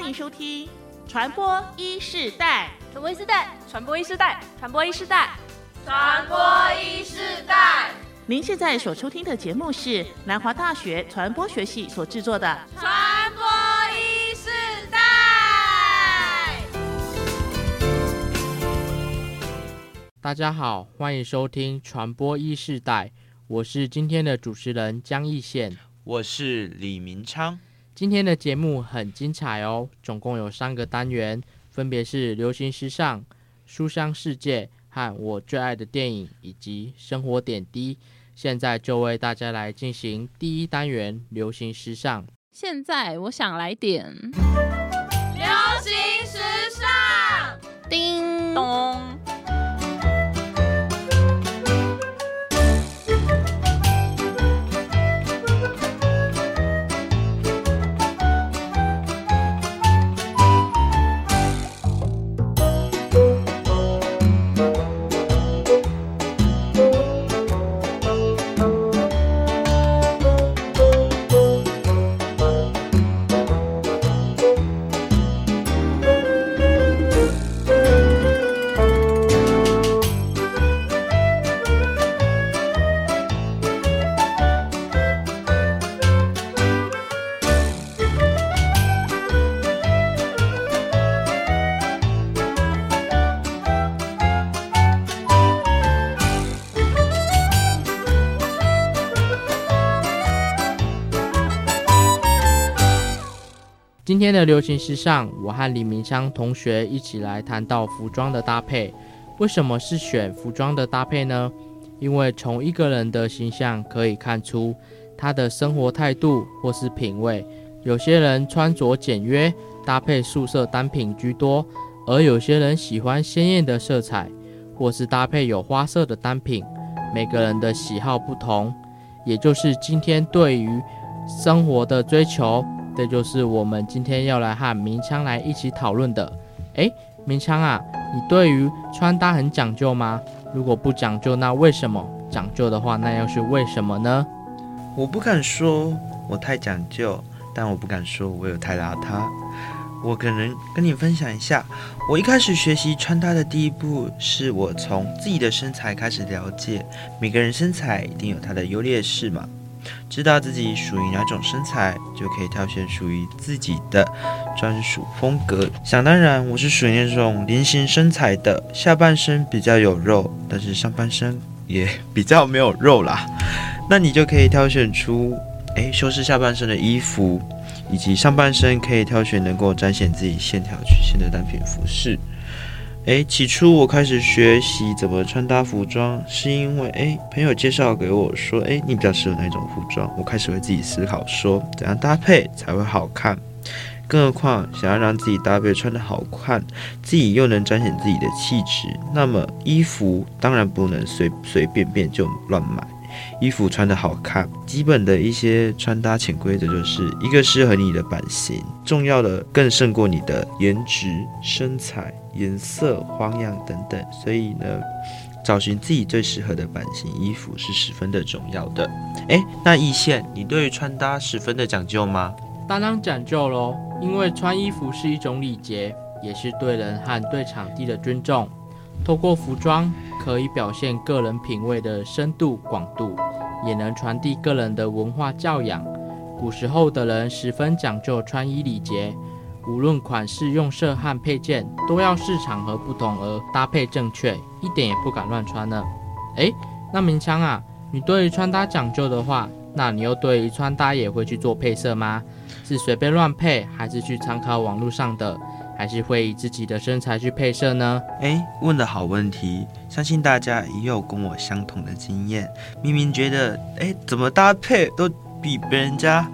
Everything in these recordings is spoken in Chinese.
欢迎收听传播一世代。传播一世代，传播一世代，传播一世代，传播一世代。您现在所收听的节目是南华大学传播学系所制作的《传播一世代》。大家好，欢迎收听《传播一世代》，我是今天的主持人江义宪，我是李明昌。今天的节目很精彩哦，总共有三个单元，分别是流行时尚、书香世界和我最爱的电影以及生活点滴。现在就为大家来进行第一单元流行时尚。现在我想来点今天的流行时尚，我和李明昌同学一起来谈到服装的搭配。为什么是选服装的搭配呢？因为从一个人的形象可以看出他的生活态度或是品味。有些人穿着简约，搭配素色单品居多；而有些人喜欢鲜艳的色彩，或是搭配有花色的单品。每个人的喜好不同，也就是今天对于生活的追求。这就是我们今天要来和明枪来一起讨论的。哎，明枪啊，你对于穿搭很讲究吗？如果不讲究，那为什么？讲究的话，那又是为什么呢？我不敢说我太讲究，但我不敢说我有太邋遢。我可能跟你分享一下，我一开始学习穿搭的第一步，是我从自己的身材开始了解。每个人身材一定有它的优劣势嘛。知道自己属于哪种身材，就可以挑选属于自己的专属风格。想当然，我是属于那种菱形身材的，下半身比较有肉，但是上半身也比较没有肉啦。那你就可以挑选出，诶修饰下半身的衣服，以及上半身可以挑选能够彰显自己线条曲线的单品服饰。诶，起初我开始学习怎么穿搭服装，是因为诶朋友介绍给我说，诶你比较适合哪种服装？我开始为自己思考，说怎样搭配才会好看。更何况想要让自己搭配穿得好看，自己又能彰显自己的气质，那么衣服当然不能随随便便就乱买。衣服穿得好看，基本的一些穿搭潜规则就是一个适合你的版型，重要的更胜过你的颜值、身材、颜色、花样等等。所以呢，找寻自己最适合的版型衣服是十分的重要的。诶，那易线，你对于穿搭十分的讲究吗？当然讲究喽，因为穿衣服是一种礼节，也是对人和对场地的尊重。透过服装，可以表现个人品味的深度广度，也能传递个人的文化教养。古时候的人十分讲究穿衣礼节，无论款式、用色和配件，都要视场合不同而搭配正确，一点也不敢乱穿呢。诶，那明枪啊，你对于穿搭讲究的话，那你又对于穿搭也会去做配色吗？是随便乱配，还是去参考网络上的？还是会以自己的身材去配色呢？哎，问的好问题，相信大家也有跟我相同的经验。明明觉得，哎，怎么搭配都比别人家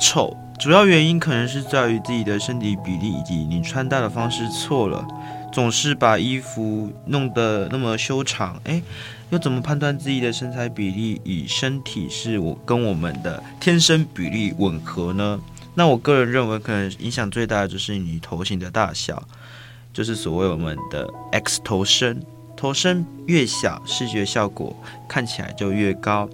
丑，主要原因可能是在于自己的身体比例以及你穿搭的方式错了，总是把衣服弄得那么修长，哎，又怎么判断自己的身材比例与身体是我跟我们的天生比例吻合呢？那我个人认为，可能影响最大的就是你头型的大小，就是所谓我们的 X 头身。头身越小，视觉效果看起来就越高。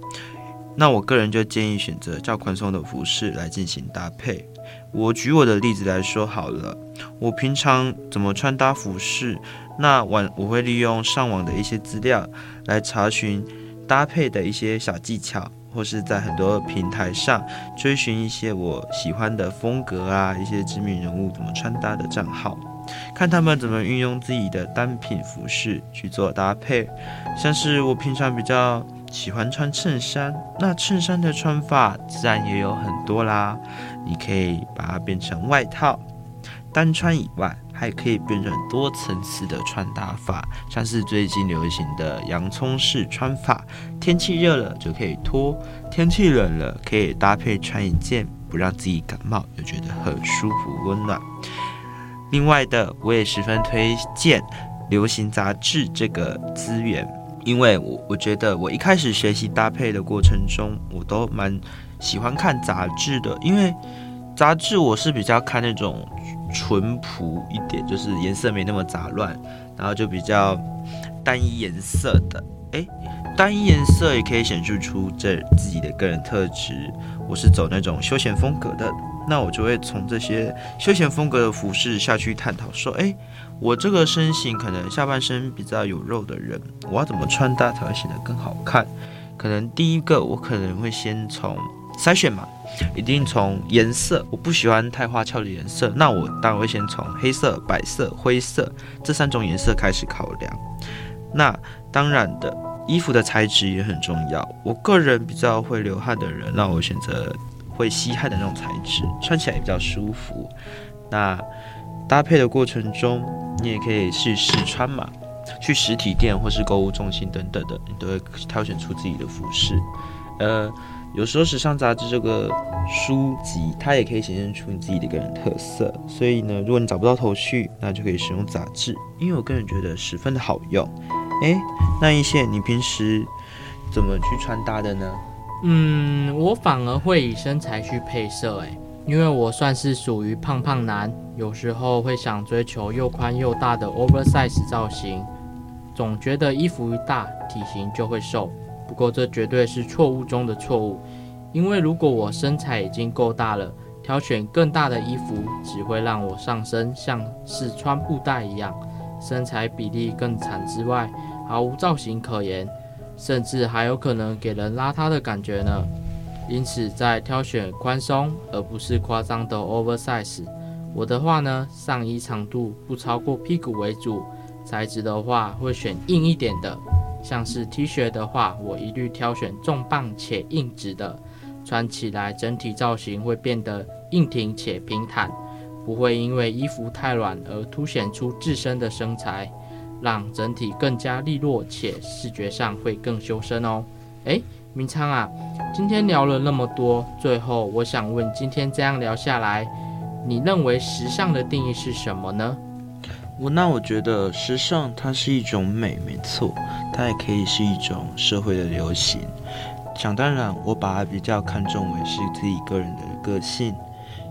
那我个人就建议选择较宽松的服饰来进行搭配。我举我的例子来说好了，我平常怎么穿搭服饰？那晚我会利用上网的一些资料来查询搭配的一些小技巧，或是在很多平台上追寻一些我喜欢的风格啊，一些知名人物怎么穿搭的账号。看他们怎么运用自己的单品服饰去做搭配，像是我平常比较喜欢穿衬衫，那衬衫的穿法自然也有很多啦。你可以把它变成外套，单穿以外，还可以变成多层次的穿搭法，像是最近流行的洋葱式穿法。天气热了就可以脱，天气冷了可以搭配穿一件，不让自己感冒又觉得很舒服温暖。另外的，我也十分推荐流行杂志这个资源，因为我我觉得我一开始学习搭配的过程中，我都蛮喜欢看杂志的，因为杂志我是比较看那种淳朴一点，就是颜色没那么杂乱，然后就比较单一颜色的，诶，单一颜色也可以显示出这自己的个人特质。我是走那种休闲风格的。那我就会从这些休闲风格的服饰下去探讨，说，哎，我这个身形可能下半身比较有肉的人，我要怎么穿搭才会显得更好看？可能第一个我可能会先从筛选嘛，一定从颜色，我不喜欢太花俏的颜色，那我当然会先从黑色、白色、灰色这三种颜色开始考量。那当然的，衣服的材质也很重要。我个人比较会流汗的人，那我选择。会吸汗的那种材质，穿起来也比较舒服。那搭配的过程中，你也可以去试穿嘛，去实体店或是购物中心等等的，你都会挑选出自己的服饰。呃，有时候时尚杂志这个书籍，它也可以显现出你自己的个人特色。所以呢，如果你找不到头绪，那就可以使用杂志，因为我个人觉得十分的好用。诶，那一线，你平时怎么去穿搭的呢？嗯，我反而会以身材去配色，诶，因为我算是属于胖胖男，有时候会想追求又宽又大的 oversize 造型，总觉得衣服一大，体型就会瘦。不过这绝对是错误中的错误，因为如果我身材已经够大了，挑选更大的衣服只会让我上身像是穿布袋一样，身材比例更惨之外，毫无造型可言。甚至还有可能给人邋遢的感觉呢。因此，在挑选宽松而不是夸张的 oversize，我的话呢，上衣长度不超过屁股为主，材质的话会选硬一点的。像是 T 恤的话，我一律挑选重磅且硬质的，穿起来整体造型会变得硬挺且平坦，不会因为衣服太软而凸显出自身的身材。让整体更加利落，且视觉上会更修身哦。诶，明昌啊，今天聊了那么多，最后我想问，今天这样聊下来，你认为时尚的定义是什么呢？我那我觉得时尚它是一种美，没错，它也可以是一种社会的流行。想当然，我把它比较看重为是自己个人的个性，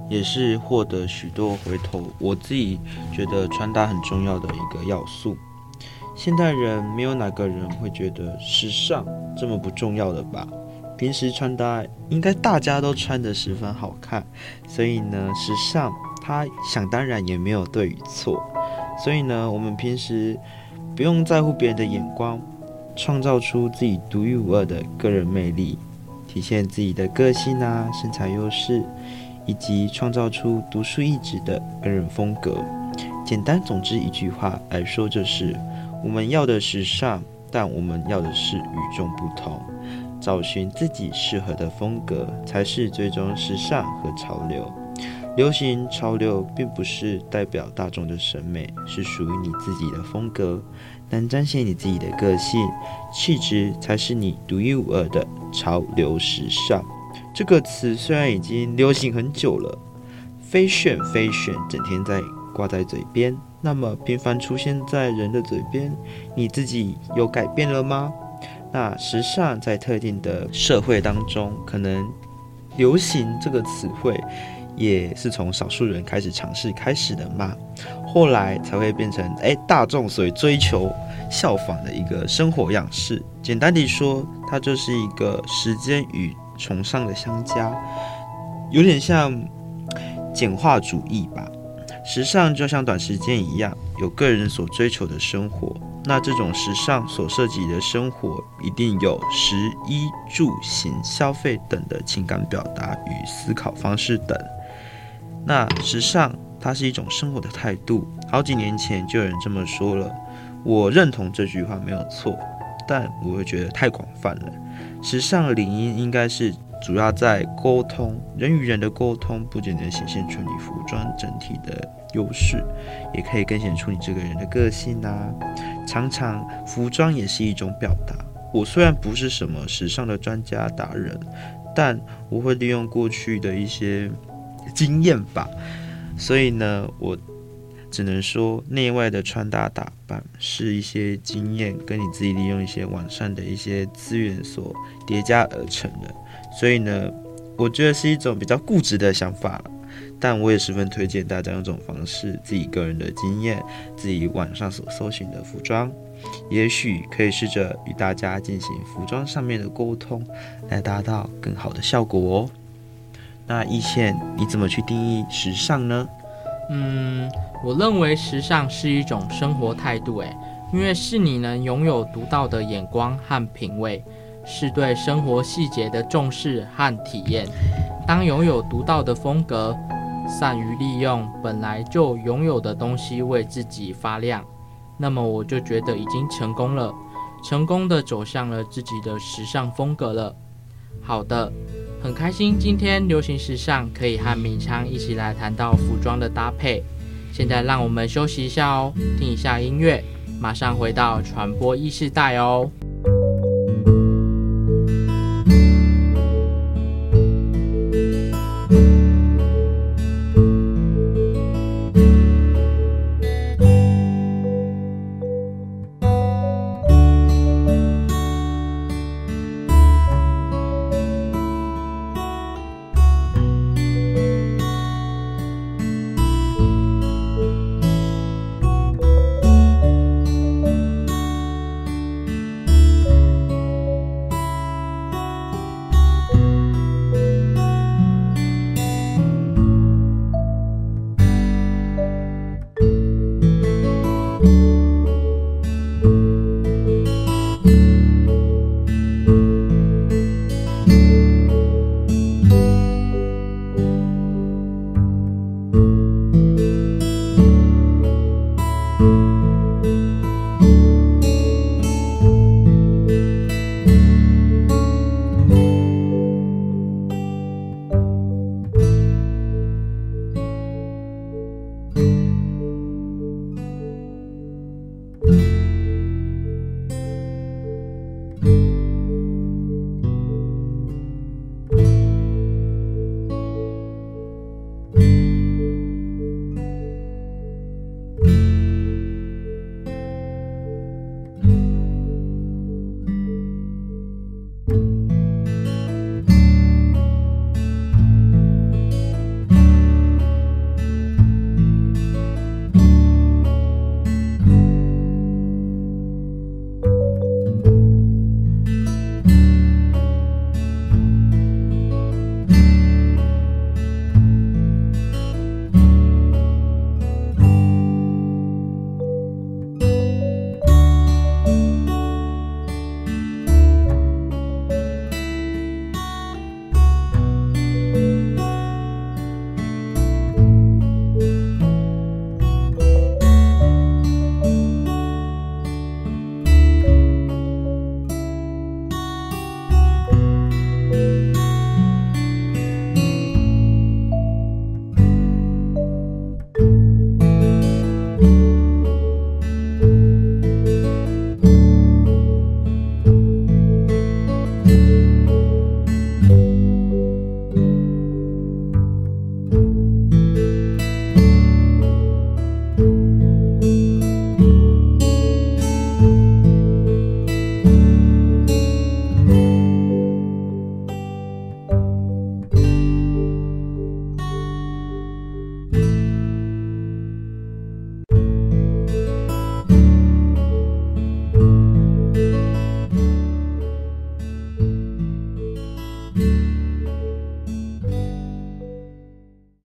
也是获得许多回头。我自己觉得穿搭很重要的一个要素。现代人没有哪个人会觉得时尚这么不重要的吧？平时穿搭应该大家都穿得十分好看，所以呢，时尚它想当然也没有对与错。所以呢，我们平时不用在乎别人的眼光，创造出自己独一无二的个人魅力，体现自己的个性啊、身材优势，以及创造出独树一帜的个人风格。简单总之一句话来说，就是。我们要的时尚，但我们要的是与众不同，找寻自己适合的风格，才是最终时尚和潮流。流行潮流并不是代表大众的审美，是属于你自己的风格，能彰显你自己的个性、气质，才是你独一无二的潮流时尚。这个词虽然已经流行很久了，飞炫飞炫，整天在挂在嘴边。那么频繁出现在人的嘴边，你自己有改变了吗？那时尚在特定的社会当中，可能流行这个词汇也是从少数人开始尝试开始的嘛，后来才会变成哎大众所追求效仿的一个生活样式。简单地说，它就是一个时间与崇尚的相加，有点像简化主义吧。时尚就像短时间一样，有个人所追求的生活。那这种时尚所涉及的生活，一定有食衣住行、消费等的情感表达与思考方式等。那时尚它是一种生活的态度，好几年前就有人这么说了，我认同这句话没有错，但我会觉得太广泛了。时尚的领域应该是。主要在沟通，人与人的沟通不仅能显现出你服装整体的优势，也可以更显出你这个人的个性啊。常常服装也是一种表达。我虽然不是什么时尚的专家达人，但我会利用过去的一些经验吧。所以呢，我只能说，内外的穿搭打扮是一些经验跟你自己利用一些网上的一些资源所叠加而成的。所以呢，我觉得是一种比较固执的想法了，但我也十分推荐大家用这种方式，自己个人的经验，自己网上所搜寻的服装，也许可以试着与大家进行服装上面的沟通，来达到更好的效果哦。那一线你怎么去定义时尚呢？嗯，我认为时尚是一种生活态度，诶，因为是你能拥有独到的眼光和品味。是对生活细节的重视和体验。当拥有独到的风格，善于利用本来就拥有的东西为自己发亮，那么我就觉得已经成功了，成功的走向了自己的时尚风格了。好的，很开心今天流行时尚可以和明昌一起来谈到服装的搭配。现在让我们休息一下哦，听一下音乐，马上回到传播意识带哦。